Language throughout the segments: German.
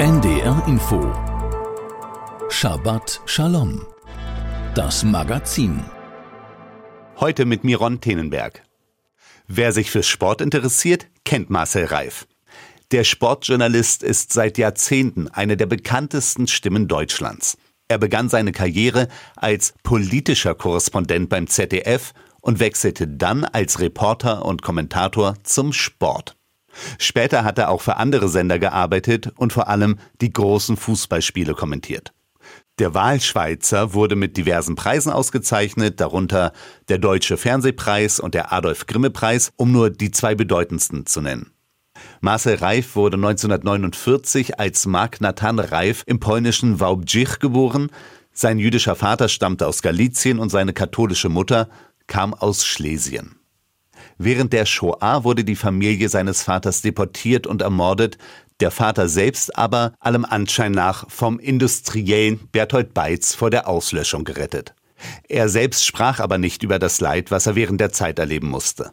NDR Info Shabbat Shalom Das Magazin Heute mit Miron Tenenberg. Wer sich für Sport interessiert, kennt Marcel Reif. Der Sportjournalist ist seit Jahrzehnten eine der bekanntesten Stimmen Deutschlands. Er begann seine Karriere als politischer Korrespondent beim ZDF und wechselte dann als Reporter und Kommentator zum Sport. Später hat er auch für andere Sender gearbeitet und vor allem die großen Fußballspiele kommentiert. Der Wahlschweizer wurde mit diversen Preisen ausgezeichnet, darunter der Deutsche Fernsehpreis und der Adolf Grimme Preis, um nur die zwei bedeutendsten zu nennen. Marcel Reif wurde 1949 als Mark Nathan Reif im polnischen Wałbrzych geboren. Sein jüdischer Vater stammte aus Galizien und seine katholische Mutter kam aus Schlesien. Während der Shoah wurde die Familie seines Vaters deportiert und ermordet, der Vater selbst aber allem Anschein nach vom Industriellen Berthold Beitz vor der Auslöschung gerettet. Er selbst sprach aber nicht über das Leid, was er während der Zeit erleben musste.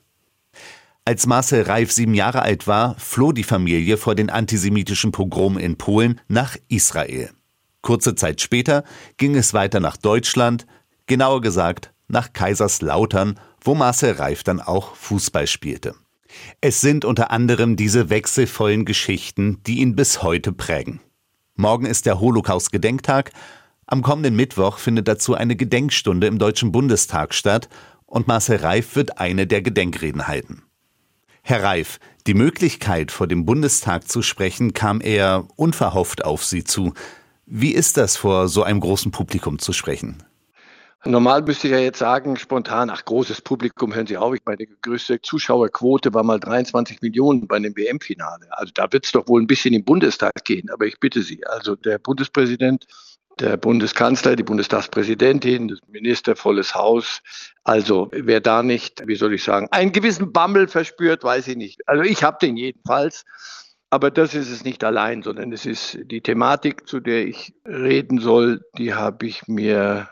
Als Marcel Reif sieben Jahre alt war, floh die Familie vor den antisemitischen Pogromen in Polen nach Israel. Kurze Zeit später ging es weiter nach Deutschland, genauer gesagt nach Kaiserslautern, wo Marcel Reif dann auch Fußball spielte. Es sind unter anderem diese wechselvollen Geschichten, die ihn bis heute prägen. Morgen ist der Holocaust-Gedenktag. Am kommenden Mittwoch findet dazu eine Gedenkstunde im Deutschen Bundestag statt und Marcel Reif wird eine der Gedenkreden halten. Herr Reif, die Möglichkeit, vor dem Bundestag zu sprechen, kam eher unverhofft auf Sie zu. Wie ist das, vor so einem großen Publikum zu sprechen? Normal müsste ich ja jetzt sagen, spontan, ach, großes Publikum, hören Sie auf, meine größte Zuschauerquote war mal 23 Millionen bei einem WM-Finale. Also da wird es doch wohl ein bisschen im Bundestag gehen. Aber ich bitte Sie, also der Bundespräsident, der Bundeskanzler, die Bundestagspräsidentin, das Minister, volles Haus. Also wer da nicht, wie soll ich sagen, einen gewissen Bammel verspürt, weiß ich nicht. Also ich habe den jedenfalls. Aber das ist es nicht allein, sondern es ist die Thematik, zu der ich reden soll, die habe ich mir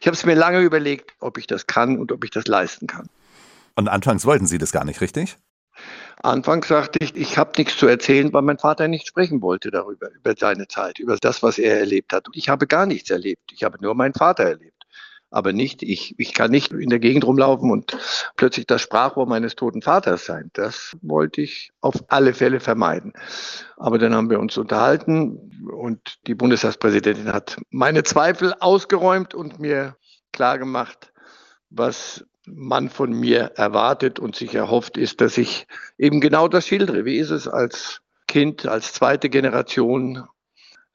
ich habe es mir lange überlegt, ob ich das kann und ob ich das leisten kann. Und anfangs wollten Sie das gar nicht, richtig? Anfangs sagte ich, ich habe nichts zu erzählen, weil mein Vater nicht sprechen wollte darüber, über seine Zeit, über das, was er erlebt hat. Und ich habe gar nichts erlebt. Ich habe nur meinen Vater erlebt aber nicht ich. Ich kann nicht in der Gegend rumlaufen und plötzlich das Sprachrohr meines toten Vaters sein. Das wollte ich auf alle Fälle vermeiden. Aber dann haben wir uns unterhalten und die Bundestagspräsidentin hat meine Zweifel ausgeräumt und mir klargemacht, was man von mir erwartet und sich erhofft, ist, dass ich eben genau das schildere. Wie ist es als Kind, als zweite Generation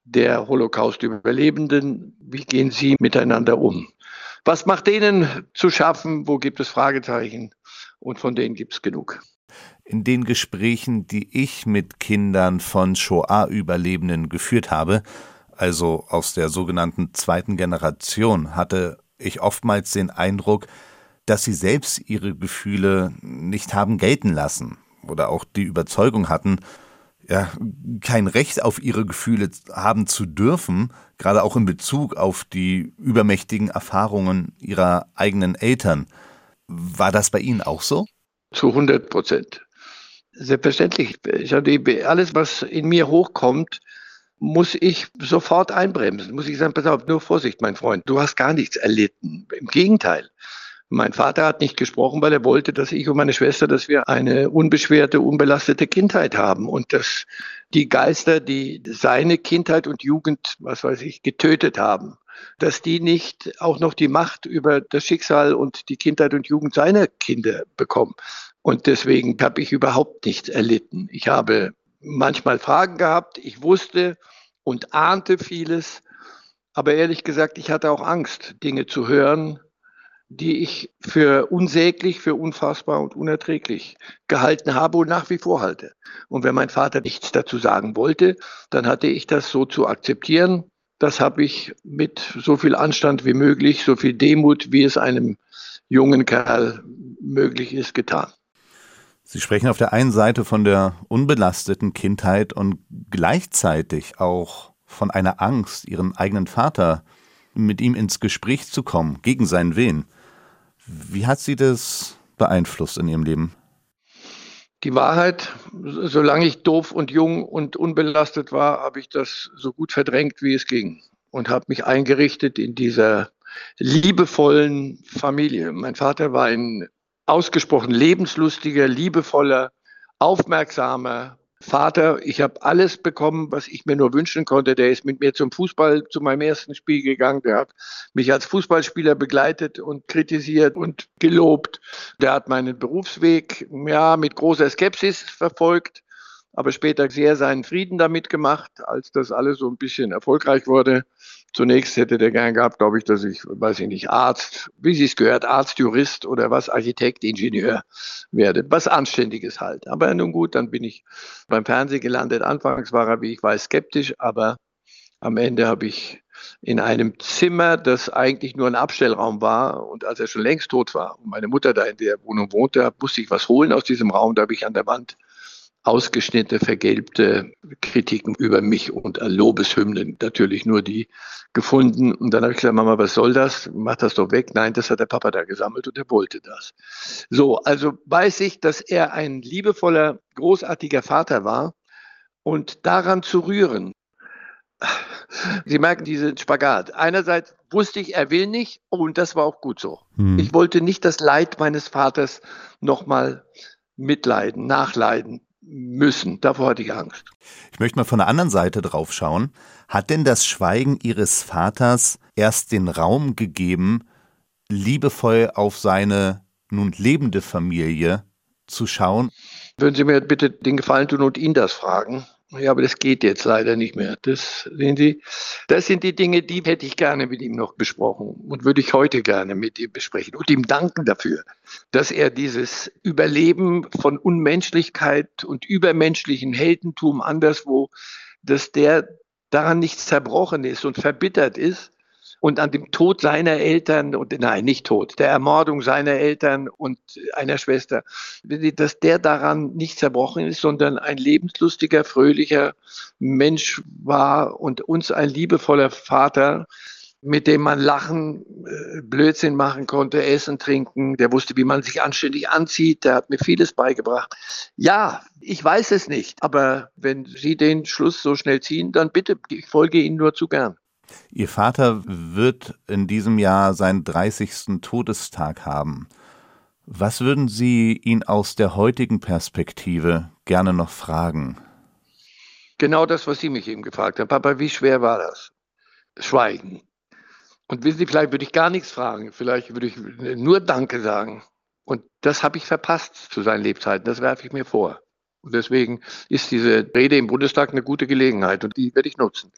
der Holocaust-Überlebenden? Wie gehen Sie miteinander um? Was macht denen zu schaffen? Wo gibt es Fragezeichen? Und von denen gibt es genug. In den Gesprächen, die ich mit Kindern von Shoah-Überlebenden geführt habe, also aus der sogenannten zweiten Generation, hatte ich oftmals den Eindruck, dass sie selbst ihre Gefühle nicht haben gelten lassen oder auch die Überzeugung hatten, ja, kein Recht auf ihre Gefühle haben zu dürfen, gerade auch in Bezug auf die übermächtigen Erfahrungen ihrer eigenen Eltern. War das bei Ihnen auch so? Zu 100 Prozent. Selbstverständlich. Alles, was in mir hochkommt, muss ich sofort einbremsen. Muss ich sagen, pass auf, nur Vorsicht, mein Freund, du hast gar nichts erlitten. Im Gegenteil. Mein Vater hat nicht gesprochen, weil er wollte, dass ich und meine Schwester, dass wir eine unbeschwerte, unbelastete Kindheit haben und dass die Geister, die seine Kindheit und Jugend, was weiß ich, getötet haben, dass die nicht auch noch die Macht über das Schicksal und die Kindheit und Jugend seiner Kinder bekommen. Und deswegen habe ich überhaupt nichts erlitten. Ich habe manchmal Fragen gehabt, ich wusste und ahnte vieles, aber ehrlich gesagt, ich hatte auch Angst, Dinge zu hören, die ich für unsäglich, für unfassbar und unerträglich gehalten habe und nach wie vor halte. Und wenn mein Vater nichts dazu sagen wollte, dann hatte ich das so zu akzeptieren. Das habe ich mit so viel Anstand wie möglich, so viel Demut, wie es einem jungen Kerl möglich ist, getan. Sie sprechen auf der einen Seite von der unbelasteten Kindheit und gleichzeitig auch von einer Angst, Ihren eigenen Vater mit ihm ins Gespräch zu kommen, gegen seinen Willen. Wie hat Sie das beeinflusst in Ihrem Leben? Die Wahrheit, solange ich doof und jung und unbelastet war, habe ich das so gut verdrängt, wie es ging und habe mich eingerichtet in dieser liebevollen Familie. Mein Vater war ein ausgesprochen lebenslustiger, liebevoller, aufmerksamer Vater. Ich habe alles bekommen, was ich mir nur wünschen konnte. Der ist mit mir zum Fußball, zu meinem ersten Spiel gegangen. Der hat mich als Fußballspieler begleitet und kritisiert und gelobt. Der hat meinen Berufsweg ja mit großer Skepsis verfolgt aber später sehr seinen Frieden damit gemacht, als das alles so ein bisschen erfolgreich wurde. Zunächst hätte der gern gehabt, glaube ich, dass ich, weiß ich nicht, Arzt, wie Sie es gehört, Arzt, Jurist oder was, Architekt, Ingenieur werde. Was Anständiges halt. Aber nun gut, dann bin ich beim Fernsehen gelandet. Anfangs war er, wie ich weiß, skeptisch, aber am Ende habe ich in einem Zimmer, das eigentlich nur ein Abstellraum war und als er schon längst tot war und meine Mutter da in der Wohnung wohnte, musste ich was holen aus diesem Raum. Da habe ich an der Wand ausgeschnittene, vergelbte Kritiken über mich und Lobeshymnen, natürlich nur die gefunden. Und dann habe ich gesagt, Mama, was soll das? Mach das doch weg. Nein, das hat der Papa da gesammelt und er wollte das. So, also weiß ich, dass er ein liebevoller, großartiger Vater war und daran zu rühren. Sie merken diesen Spagat. Einerseits wusste ich, er will nicht und das war auch gut so. Hm. Ich wollte nicht das Leid meines Vaters nochmal mitleiden, nachleiden müssen. Davor hatte ich Angst. Ich möchte mal von der anderen Seite drauf schauen. Hat denn das Schweigen Ihres Vaters erst den Raum gegeben, liebevoll auf seine nun lebende Familie zu schauen? Würden Sie mir bitte den Gefallen tun und ihn das fragen? Ja, aber das geht jetzt leider nicht mehr. Das sehen Sie, das sind die Dinge, die hätte ich gerne mit ihm noch besprochen und würde ich heute gerne mit ihm besprechen und ihm danken dafür, dass er dieses Überleben von Unmenschlichkeit und übermenschlichen Heldentum anderswo, dass der daran nicht zerbrochen ist und verbittert ist, und an dem Tod seiner Eltern und nein, nicht Tod, der Ermordung seiner Eltern und einer Schwester, dass der daran nicht zerbrochen ist, sondern ein lebenslustiger, fröhlicher Mensch war und uns ein liebevoller Vater, mit dem man lachen, äh, Blödsinn machen konnte, essen, trinken. Der wusste, wie man sich anständig anzieht. Der hat mir vieles beigebracht. Ja, ich weiß es nicht. Aber wenn Sie den Schluss so schnell ziehen, dann bitte, ich folge Ihnen nur zu gern. Ihr Vater wird in diesem Jahr seinen 30. Todestag haben. Was würden Sie ihn aus der heutigen Perspektive gerne noch fragen? Genau das, was Sie mich eben gefragt haben. Papa, wie schwer war das? Schweigen. Und wissen Sie, vielleicht würde ich gar nichts fragen. Vielleicht würde ich nur Danke sagen. Und das habe ich verpasst zu seinen Lebzeiten. Das werfe ich mir vor. Und deswegen ist diese Rede im Bundestag eine gute Gelegenheit und die werde ich nutzen.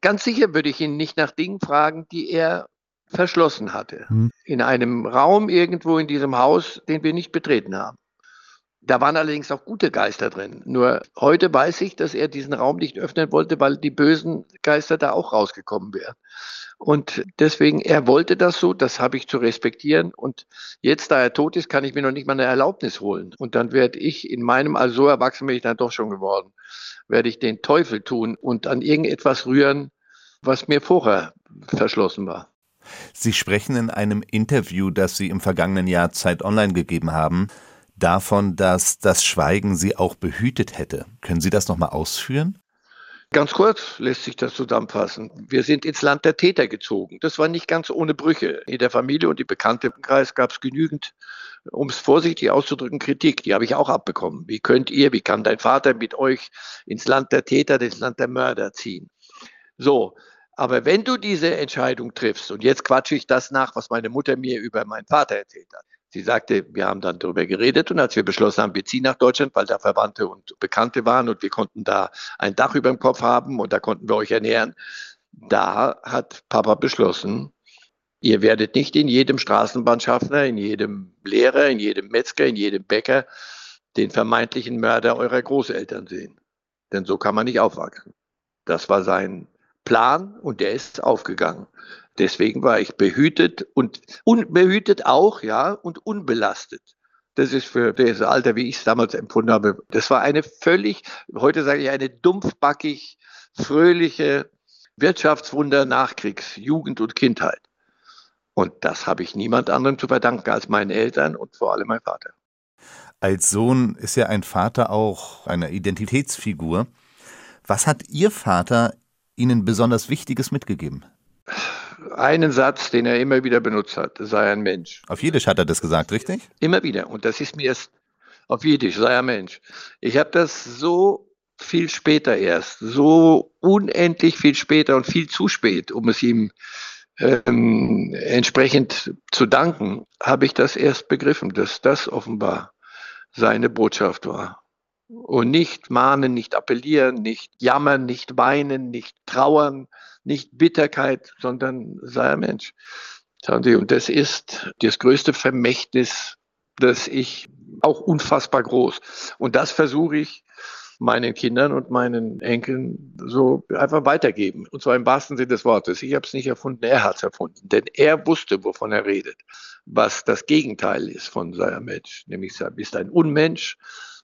Ganz sicher würde ich ihn nicht nach Dingen fragen, die er verschlossen hatte. Hm. In einem Raum irgendwo in diesem Haus, den wir nicht betreten haben. Da waren allerdings auch gute Geister drin. Nur heute weiß ich, dass er diesen Raum nicht öffnen wollte, weil die bösen Geister da auch rausgekommen wären. Und deswegen, er wollte das so, das habe ich zu respektieren. Und jetzt, da er tot ist, kann ich mir noch nicht mal eine Erlaubnis holen. Und dann werde ich in meinem, also so erwachsen bin ich dann doch schon geworden, werde ich den Teufel tun und an irgendetwas rühren, was mir vorher verschlossen war. Sie sprechen in einem Interview, das Sie im vergangenen Jahr Zeit Online gegeben haben, davon, dass das Schweigen Sie auch behütet hätte. Können Sie das nochmal ausführen? Ganz kurz lässt sich das zusammenfassen. Wir sind ins Land der Täter gezogen. Das war nicht ganz ohne Brüche. In der Familie und im Bekanntenkreis gab es genügend, um es vorsichtig auszudrücken, Kritik. Die habe ich auch abbekommen. Wie könnt ihr, wie kann dein Vater mit euch ins Land der Täter, ins Land der Mörder ziehen? So, aber wenn du diese Entscheidung triffst, und jetzt quatsche ich das nach, was meine Mutter mir über meinen Vater erzählt hat. Sie sagte, wir haben dann darüber geredet und als wir beschlossen haben, wir ziehen nach Deutschland, weil da Verwandte und Bekannte waren und wir konnten da ein Dach über dem Kopf haben und da konnten wir euch ernähren, da hat Papa beschlossen, ihr werdet nicht in jedem Straßenbahnschaffner, in jedem Lehrer, in jedem Metzger, in jedem Bäcker den vermeintlichen Mörder eurer Großeltern sehen. Denn so kann man nicht aufwachsen. Das war sein Plan und der ist aufgegangen. Deswegen war ich behütet und unbehütet auch, ja, und unbelastet. Das ist für das Alter, wie ich es damals empfunden habe, das war eine völlig, heute sage ich, eine dumpfbackig, fröhliche Wirtschaftswunder Nachkriegs, Jugend und Kindheit. Und das habe ich niemand anderem zu verdanken als meinen Eltern und vor allem meinem Vater. Als Sohn ist ja ein Vater auch eine Identitätsfigur. Was hat Ihr Vater Ihnen besonders Wichtiges mitgegeben? Einen Satz, den er immer wieder benutzt hat, sei ein Mensch. Auf Jiddisch hat er das gesagt, richtig? Immer wieder. Und das ist mir erst auf Jiddisch, sei ein Mensch. Ich habe das so viel später erst, so unendlich viel später und viel zu spät, um es ihm ähm, entsprechend zu danken, habe ich das erst begriffen, dass das offenbar seine Botschaft war. Und nicht mahnen, nicht appellieren, nicht jammern, nicht weinen, nicht trauern, nicht Bitterkeit, sondern sei ein Mensch. Und das ist das größte Vermächtnis, das ich auch unfassbar groß. Und das versuche ich meinen Kindern und meinen Enkeln so einfach weitergeben. Und zwar im wahrsten Sinne des Wortes. Ich habe es nicht erfunden, er hat es erfunden. Denn er wusste, wovon er redet. Was das Gegenteil ist von seinem Mensch. Nämlich, bist ein Unmensch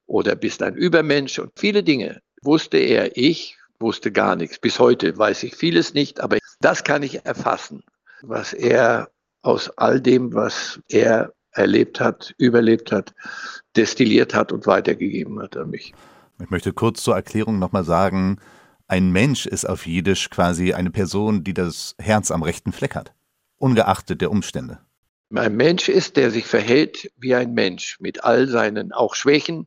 oder bist ein Übermensch und viele Dinge wusste er. Ich wusste gar nichts. Bis heute weiß ich vieles nicht, aber das kann ich erfassen, was er aus all dem, was er erlebt hat, überlebt hat, destilliert hat und weitergegeben hat an mich. Ich möchte kurz zur Erklärung nochmal sagen, ein Mensch ist auf Jiddisch quasi eine Person, die das Herz am rechten Fleck hat, ungeachtet der Umstände. Ein Mensch ist, der sich verhält wie ein Mensch, mit all seinen auch Schwächen.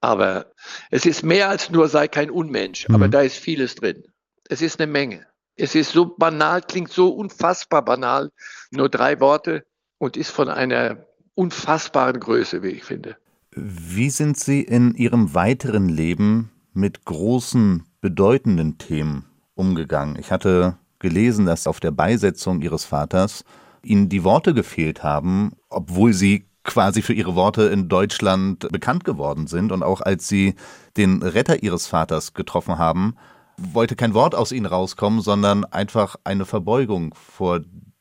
Aber es ist mehr als nur sei kein Unmensch, mhm. aber da ist vieles drin. Es ist eine Menge. Es ist so banal, klingt so unfassbar banal, nur drei Worte und ist von einer unfassbaren Größe, wie ich finde. Wie sind Sie in Ihrem weiteren Leben mit großen, bedeutenden Themen umgegangen? Ich hatte gelesen, dass auf der Beisetzung Ihres Vaters Ihnen die Worte gefehlt haben, obwohl Sie quasi für Ihre Worte in Deutschland bekannt geworden sind. Und auch als Sie den Retter Ihres Vaters getroffen haben, wollte kein Wort aus Ihnen rauskommen, sondern einfach eine Verbeugung vor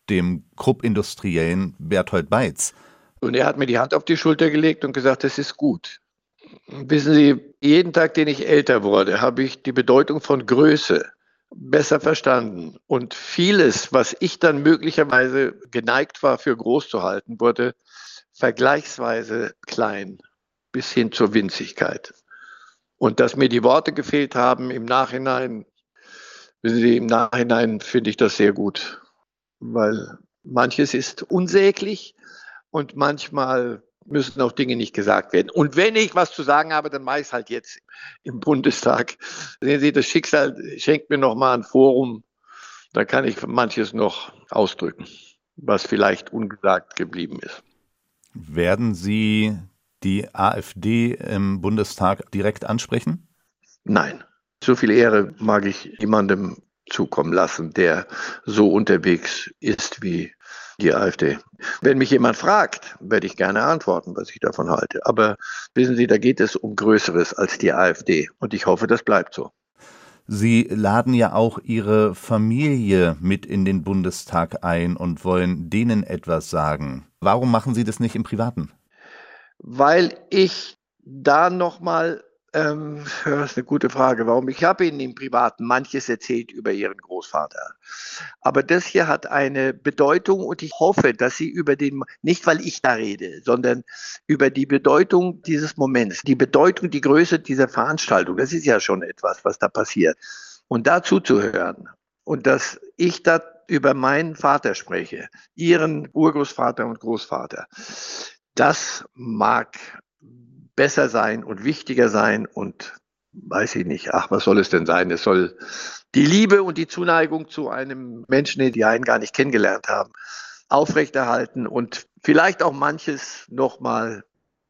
dem Krupp-Industriellen Berthold Beitz. Und er hat mir die Hand auf die Schulter gelegt und gesagt, das ist gut. Wissen Sie, jeden Tag, den ich älter wurde, habe ich die Bedeutung von Größe besser verstanden. Und vieles, was ich dann möglicherweise geneigt war, für groß zu halten, wurde vergleichsweise klein bis hin zur Winzigkeit. Und dass mir die Worte gefehlt haben im Nachhinein, wissen Sie, im Nachhinein finde ich das sehr gut, weil manches ist unsäglich und manchmal müssen auch Dinge nicht gesagt werden. Und wenn ich was zu sagen habe, dann mache ich es halt jetzt im Bundestag. Sehen Sie, das Schicksal schenkt mir noch mal ein Forum. Da kann ich manches noch ausdrücken, was vielleicht ungesagt geblieben ist. Werden Sie die AfD im Bundestag direkt ansprechen? Nein. So viel Ehre mag ich niemandem zukommen lassen, der so unterwegs ist wie die AfD. Wenn mich jemand fragt, werde ich gerne antworten, was ich davon halte. Aber wissen Sie, da geht es um Größeres als die AfD. Und ich hoffe, das bleibt so. Sie laden ja auch Ihre Familie mit in den Bundestag ein und wollen denen etwas sagen. Warum machen Sie das nicht im Privaten? Weil ich da nochmal ähm, das ist eine gute Frage. Warum? Ich habe Ihnen im Privaten manches erzählt über Ihren Großvater. Aber das hier hat eine Bedeutung und ich hoffe, dass Sie über den, nicht weil ich da rede, sondern über die Bedeutung dieses Moments, die Bedeutung, die Größe dieser Veranstaltung, das ist ja schon etwas, was da passiert. Und dazu zu hören und dass ich da über meinen Vater spreche, Ihren Urgroßvater und Großvater, das mag besser sein und wichtiger sein und weiß ich nicht, ach, was soll es denn sein? Es soll die Liebe und die Zuneigung zu einem Menschen, die einen gar nicht kennengelernt haben, aufrechterhalten und vielleicht auch manches nochmal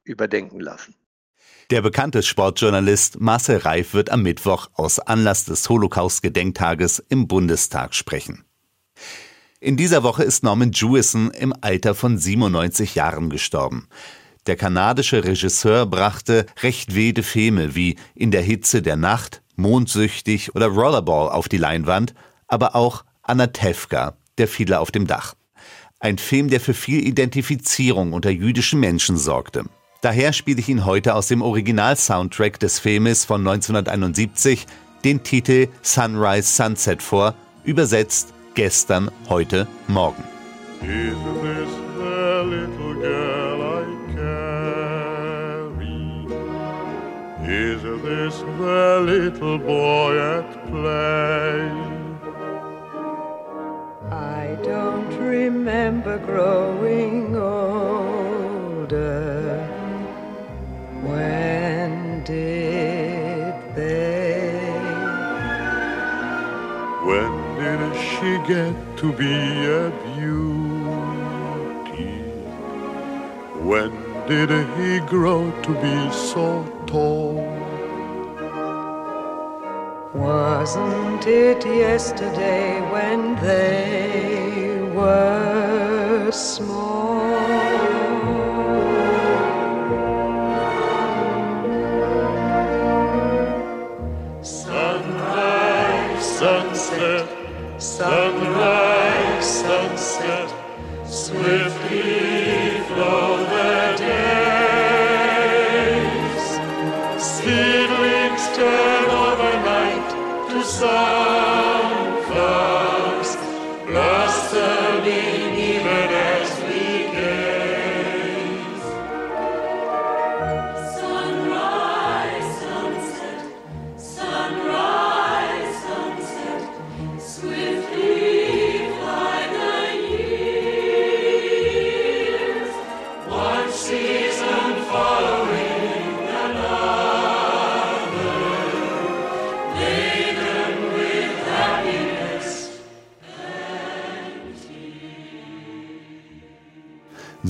überdenken lassen. Der bekannte Sportjournalist Marcel Reif wird am Mittwoch aus Anlass des Holocaust-Gedenktages im Bundestag sprechen. In dieser Woche ist Norman Jewison im Alter von 97 Jahren gestorben. Der kanadische Regisseur brachte recht wede Filme wie In der Hitze der Nacht, Mondsüchtig oder Rollerball auf die Leinwand, aber auch Anatevka, der Fiedler auf dem Dach. Ein Film, der für viel Identifizierung unter jüdischen Menschen sorgte. Daher spiele ich ihn heute aus dem Original-Soundtrack des Filmes von 1971, den Titel Sunrise Sunset vor, übersetzt gestern, heute, morgen. Is this the little boy at play? I don't remember growing older. When did they? When did she get to be a beauty? When did he grow to be so tall? Wasn't it yesterday when they were small?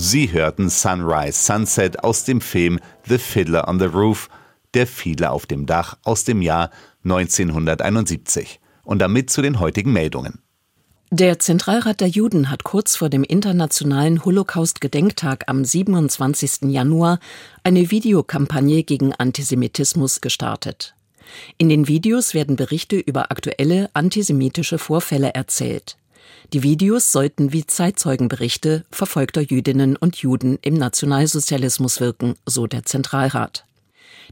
Sie hörten Sunrise Sunset aus dem Film The Fiddler on the Roof, Der Fiedler auf dem Dach aus dem Jahr 1971. Und damit zu den heutigen Meldungen. Der Zentralrat der Juden hat kurz vor dem internationalen Holocaust-Gedenktag am 27. Januar eine Videokampagne gegen Antisemitismus gestartet. In den Videos werden Berichte über aktuelle antisemitische Vorfälle erzählt. Die Videos sollten wie Zeitzeugenberichte verfolgter Jüdinnen und Juden im Nationalsozialismus wirken, so der Zentralrat.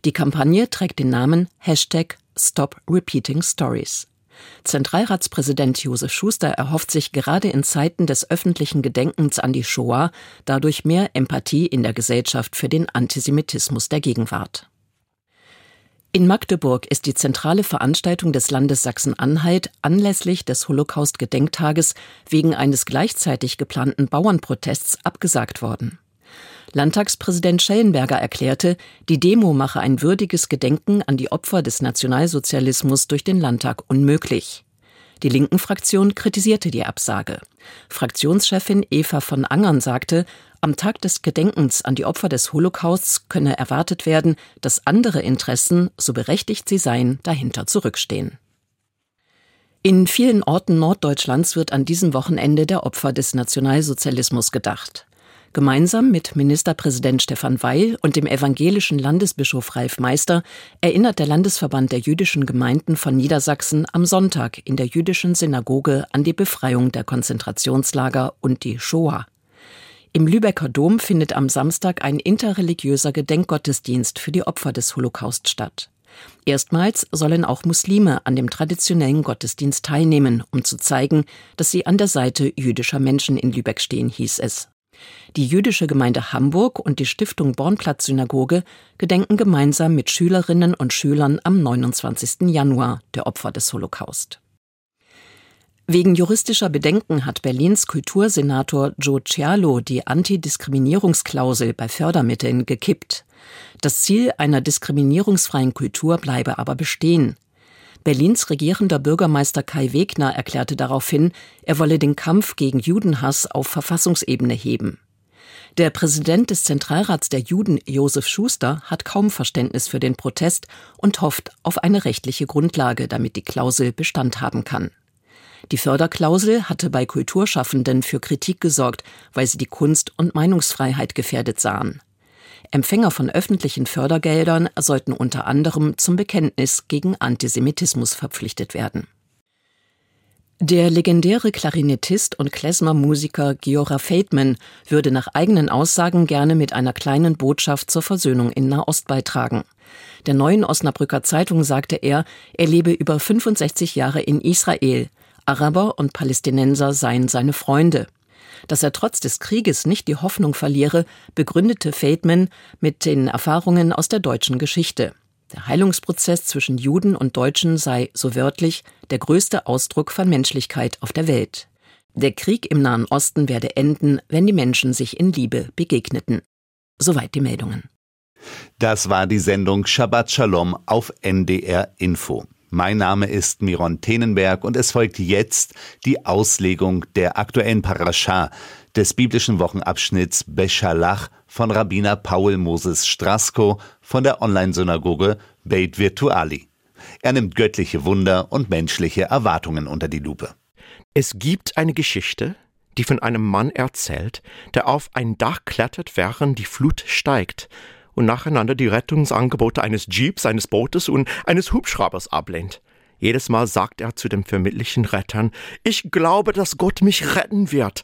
Die Kampagne trägt den Namen Hashtag Stop Repeating Stories. Zentralratspräsident Josef Schuster erhofft sich gerade in Zeiten des öffentlichen Gedenkens an die Shoah dadurch mehr Empathie in der Gesellschaft für den Antisemitismus der Gegenwart. In Magdeburg ist die zentrale Veranstaltung des Landes Sachsen-Anhalt anlässlich des Holocaust-Gedenktages wegen eines gleichzeitig geplanten Bauernprotests abgesagt worden. Landtagspräsident Schellenberger erklärte, die Demo mache ein würdiges Gedenken an die Opfer des Nationalsozialismus durch den Landtag unmöglich. Die linken Fraktion kritisierte die Absage. Fraktionschefin Eva von Angern sagte, am Tag des Gedenkens an die Opfer des Holocausts könne erwartet werden, dass andere Interessen, so berechtigt sie seien, dahinter zurückstehen. In vielen Orten Norddeutschlands wird an diesem Wochenende der Opfer des Nationalsozialismus gedacht. Gemeinsam mit Ministerpräsident Stefan Weil und dem evangelischen Landesbischof Ralf Meister erinnert der Landesverband der jüdischen Gemeinden von Niedersachsen am Sonntag in der jüdischen Synagoge an die Befreiung der Konzentrationslager und die Shoah. Im Lübecker Dom findet am Samstag ein interreligiöser Gedenkgottesdienst für die Opfer des Holocaust statt. Erstmals sollen auch Muslime an dem traditionellen Gottesdienst teilnehmen, um zu zeigen, dass sie an der Seite jüdischer Menschen in Lübeck stehen, hieß es. Die jüdische Gemeinde Hamburg und die Stiftung Bornplatz Synagoge gedenken gemeinsam mit Schülerinnen und Schülern am 29. Januar der Opfer des Holocaust. Wegen juristischer Bedenken hat Berlins Kultursenator Joe Cialo die Antidiskriminierungsklausel bei Fördermitteln gekippt. Das Ziel einer diskriminierungsfreien Kultur bleibe aber bestehen. Berlins regierender Bürgermeister Kai Wegner erklärte daraufhin, er wolle den Kampf gegen Judenhass auf Verfassungsebene heben. Der Präsident des Zentralrats der Juden, Josef Schuster, hat kaum Verständnis für den Protest und hofft auf eine rechtliche Grundlage, damit die Klausel Bestand haben kann. Die Förderklausel hatte bei Kulturschaffenden für Kritik gesorgt, weil sie die Kunst- und Meinungsfreiheit gefährdet sahen. Empfänger von öffentlichen Fördergeldern sollten unter anderem zum Bekenntnis gegen Antisemitismus verpflichtet werden. Der legendäre Klarinettist und Klezmer-Musiker Giora Feldman würde nach eigenen Aussagen gerne mit einer kleinen Botschaft zur Versöhnung in Nahost beitragen. Der neuen Osnabrücker Zeitung sagte er, er lebe über 65 Jahre in Israel. Araber und Palästinenser seien seine Freunde. Dass er trotz des Krieges nicht die Hoffnung verliere, begründete Feldman mit den Erfahrungen aus der deutschen Geschichte. Der Heilungsprozess zwischen Juden und Deutschen sei, so wörtlich, der größte Ausdruck von Menschlichkeit auf der Welt. Der Krieg im Nahen Osten werde enden, wenn die Menschen sich in Liebe begegneten. Soweit die Meldungen. Das war die Sendung Shabbat Shalom auf NDR Info. Mein Name ist Miron Tenenberg und es folgt jetzt die Auslegung der aktuellen Parascha des biblischen Wochenabschnitts Beshalach von Rabbiner Paul Moses Strasko von der Online-Synagoge Beit Virtuali. Er nimmt göttliche Wunder und menschliche Erwartungen unter die Lupe. Es gibt eine Geschichte, die von einem Mann erzählt, der auf ein Dach klettert, während die Flut steigt und nacheinander die Rettungsangebote eines Jeeps, eines Bootes und eines Hubschraubers ablehnt. Jedes Mal sagt er zu den vermittlichen Rettern, ich glaube, dass Gott mich retten wird.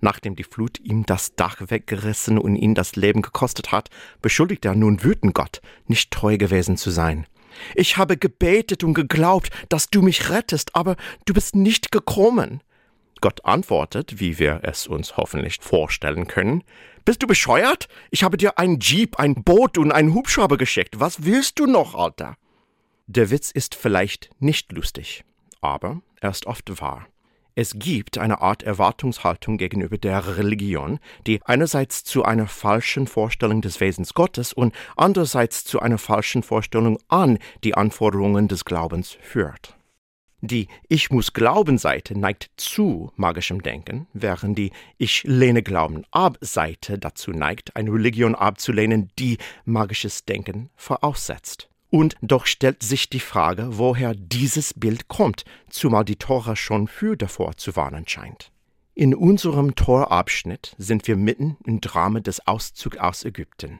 Nachdem die Flut ihm das Dach weggerissen und ihn das Leben gekostet hat, beschuldigt er nun wütend Gott, nicht treu gewesen zu sein. Ich habe gebetet und geglaubt, dass du mich rettest, aber du bist nicht gekommen. Gott antwortet, wie wir es uns hoffentlich vorstellen können, bist du bescheuert? Ich habe dir ein Jeep, ein Boot und einen Hubschrauber geschickt. Was willst du noch, Alter? Der Witz ist vielleicht nicht lustig, aber er ist oft wahr. Es gibt eine Art Erwartungshaltung gegenüber der Religion, die einerseits zu einer falschen Vorstellung des Wesens Gottes und andererseits zu einer falschen Vorstellung an die Anforderungen des Glaubens führt. Die Ich muss glauben Seite neigt zu magischem Denken, während die Ich lehne Glauben ab Seite dazu neigt, eine Religion abzulehnen, die magisches Denken voraussetzt. Und doch stellt sich die Frage, woher dieses Bild kommt, zumal die Tora schon für davor zu warnen scheint. In unserem Torabschnitt sind wir mitten im Drama des Auszugs aus Ägypten.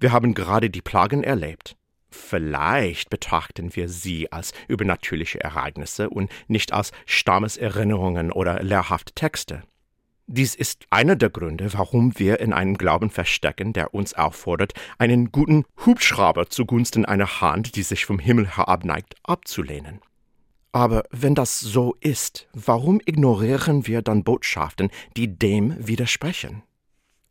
Wir haben gerade die Plagen erlebt. Vielleicht betrachten wir sie als übernatürliche Ereignisse und nicht als Stammeserinnerungen oder lehrhafte Texte. Dies ist einer der Gründe, warum wir in einem Glauben verstecken, der uns auffordert, einen guten Hubschrauber zugunsten einer Hand, die sich vom Himmel herabneigt, abzulehnen. Aber wenn das so ist, warum ignorieren wir dann Botschaften, die dem widersprechen?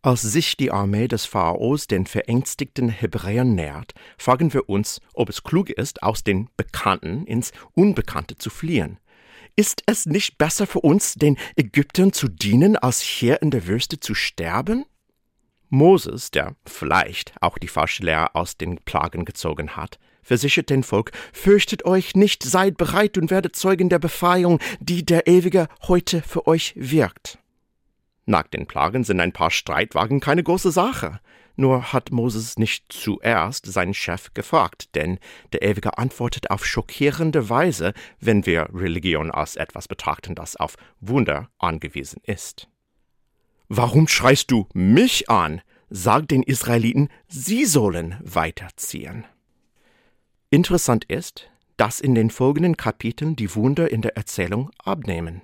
Als sich die Armee des Pharaos den verängstigten Hebräern nähert, fragen wir uns, ob es klug ist, aus den Bekannten ins Unbekannte zu fliehen. Ist es nicht besser für uns, den Ägyptern zu dienen, als hier in der Wüste zu sterben? Moses, der vielleicht auch die falsche Lehre aus den Plagen gezogen hat, versichert den Volk, fürchtet euch nicht, seid bereit und werdet Zeugen der Befreiung, die der Ewige heute für euch wirkt. Nach den Plagen sind ein paar Streitwagen keine große Sache. Nur hat Moses nicht zuerst seinen Chef gefragt, denn der Ewige antwortet auf schockierende Weise, wenn wir Religion als etwas betrachten, das auf Wunder angewiesen ist. Warum schreist du mich an? Sag den Israeliten, sie sollen weiterziehen. Interessant ist, dass in den folgenden Kapiteln die Wunder in der Erzählung abnehmen.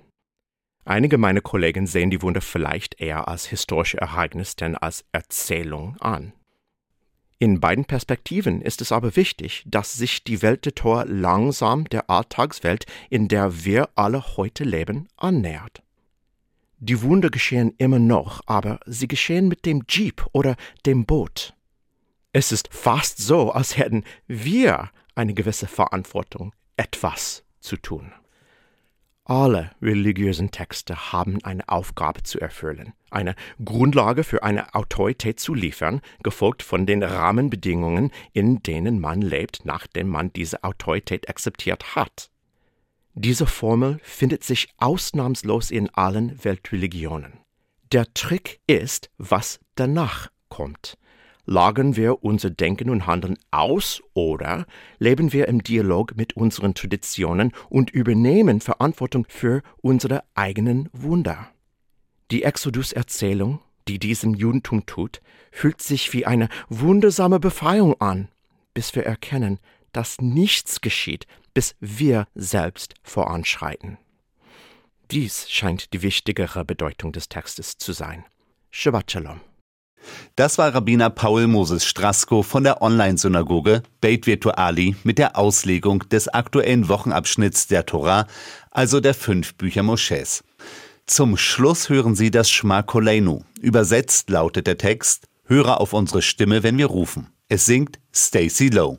Einige meiner Kollegen sehen die Wunder vielleicht eher als historische Ereignis denn als Erzählung an. In beiden Perspektiven ist es aber wichtig, dass sich die Welt der Tor langsam der Alltagswelt, in der wir alle heute leben, annähert. Die Wunder geschehen immer noch, aber sie geschehen mit dem Jeep oder dem Boot. Es ist fast so, als hätten wir eine gewisse Verantwortung, etwas zu tun. Alle religiösen Texte haben eine Aufgabe zu erfüllen, eine Grundlage für eine Autorität zu liefern, gefolgt von den Rahmenbedingungen, in denen man lebt, nachdem man diese Autorität akzeptiert hat. Diese Formel findet sich ausnahmslos in allen Weltreligionen. Der Trick ist, was danach kommt. Lagern wir unser Denken und Handeln aus oder leben wir im Dialog mit unseren Traditionen und übernehmen Verantwortung für unsere eigenen Wunder? Die Exodus-Erzählung, die diesem Judentum tut, fühlt sich wie eine wundersame Befreiung an, bis wir erkennen, dass nichts geschieht, bis wir selbst voranschreiten. Dies scheint die wichtigere Bedeutung des Textes zu sein. Shabbat Shalom. Das war Rabbiner Paul Moses Strasko von der Online-Synagoge Beit Virtuali mit der Auslegung des aktuellen Wochenabschnitts der Torah, also der fünf Bücher Moschäs. Zum Schluss hören Sie das Shma Koleinu. Übersetzt lautet der Text, höre auf unsere Stimme, wenn wir rufen. Es singt Stacy Lowe.